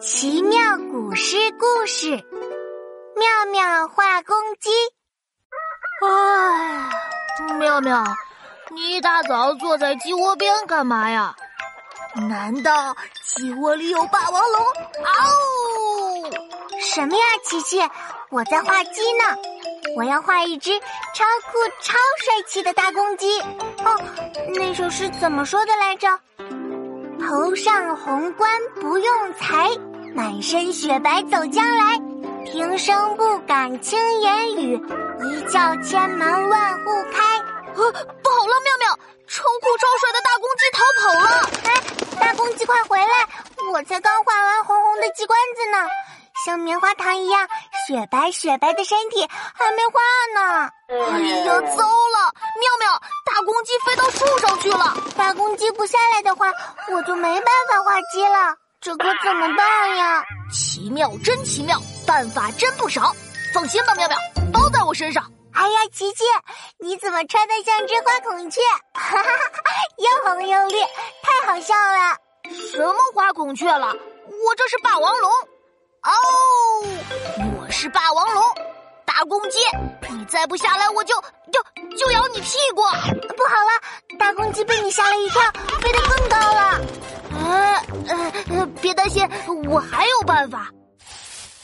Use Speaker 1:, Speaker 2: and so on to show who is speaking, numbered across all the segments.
Speaker 1: 奇妙古诗故事，妙妙画公鸡。
Speaker 2: 哎，妙妙，你一大早坐在鸡窝边干嘛呀？难道鸡窝里有霸王龙？嗷！
Speaker 1: 什么呀，琪琪，我在画鸡呢。我要画一只超酷、超帅气的大公鸡。哦，那首诗怎么说的来着？头上红冠不用裁，满身雪白走将来。平生不敢轻言语，一叫千门万户开。
Speaker 2: 呃，不好了，妙妙，超酷超帅的大公鸡逃跑了！
Speaker 1: 哎，大公鸡快回来！我才刚画完红红的鸡冠子呢，像棉花糖一样雪白雪白的身体还没化呢。
Speaker 2: 哎呀，糟了！妙妙，大公鸡飞到树上去了。
Speaker 1: 大公鸡不下来的话，我就没办法画鸡了。这可怎么办呀？
Speaker 2: 奇妙，真奇妙，办法真不少。放心吧，妙妙，包在我身上。
Speaker 1: 哎呀，琪琪，你怎么穿的像只花孔雀？哈哈，又红又绿，太好笑了。
Speaker 2: 什么花孔雀了？我这是霸王龙。哦，是霸王龙。大公鸡，你再不下来，我就就就咬你屁股！
Speaker 1: 不好了，大公鸡被你吓了一跳，飞得更高了。
Speaker 2: 呃呃，别担心，我还有办法。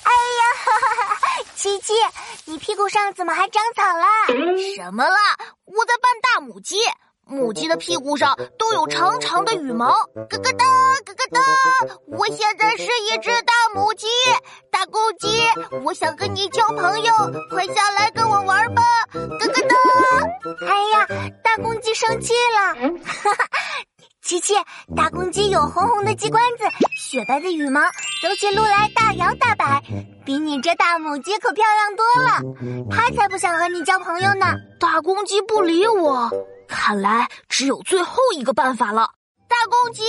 Speaker 1: 哎呀，哈哈哈琪琪，你屁股上怎么还长草了？
Speaker 2: 什么啦？我在扮大母鸡。母鸡的屁股上都有长长的羽毛，咯咯哒，咯咯哒。我现在是一只大母，鸡，我想跟你交朋友，快下来跟我玩吧，咯咯哒。
Speaker 1: 哎呀，大公鸡生气了，哈哈。琪琪，大公鸡有红红的鸡冠子，雪白的羽毛，走起路来大摇大摆，比你这大母鸡可漂亮多了。它才不想和你交朋友呢。
Speaker 2: 大公鸡不理我。看来只有最后一个办法了，大公鸡，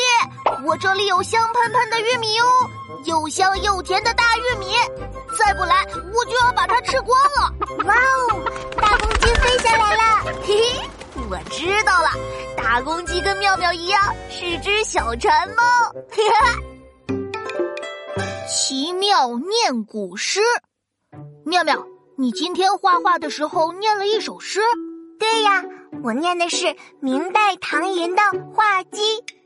Speaker 2: 我这里有香喷喷的玉米哦，又香又甜的大玉米，再不来我就要把它吃光了。
Speaker 1: 哇哦，大公鸡飞下来了，
Speaker 2: 嘿嘿，我知道了，大公鸡跟妙妙一样是只小馋猫。嘿嘿。奇妙念古诗，妙妙，你今天画画的时候念了一首诗。
Speaker 1: 对呀。我念的是明代唐寅的画鸡，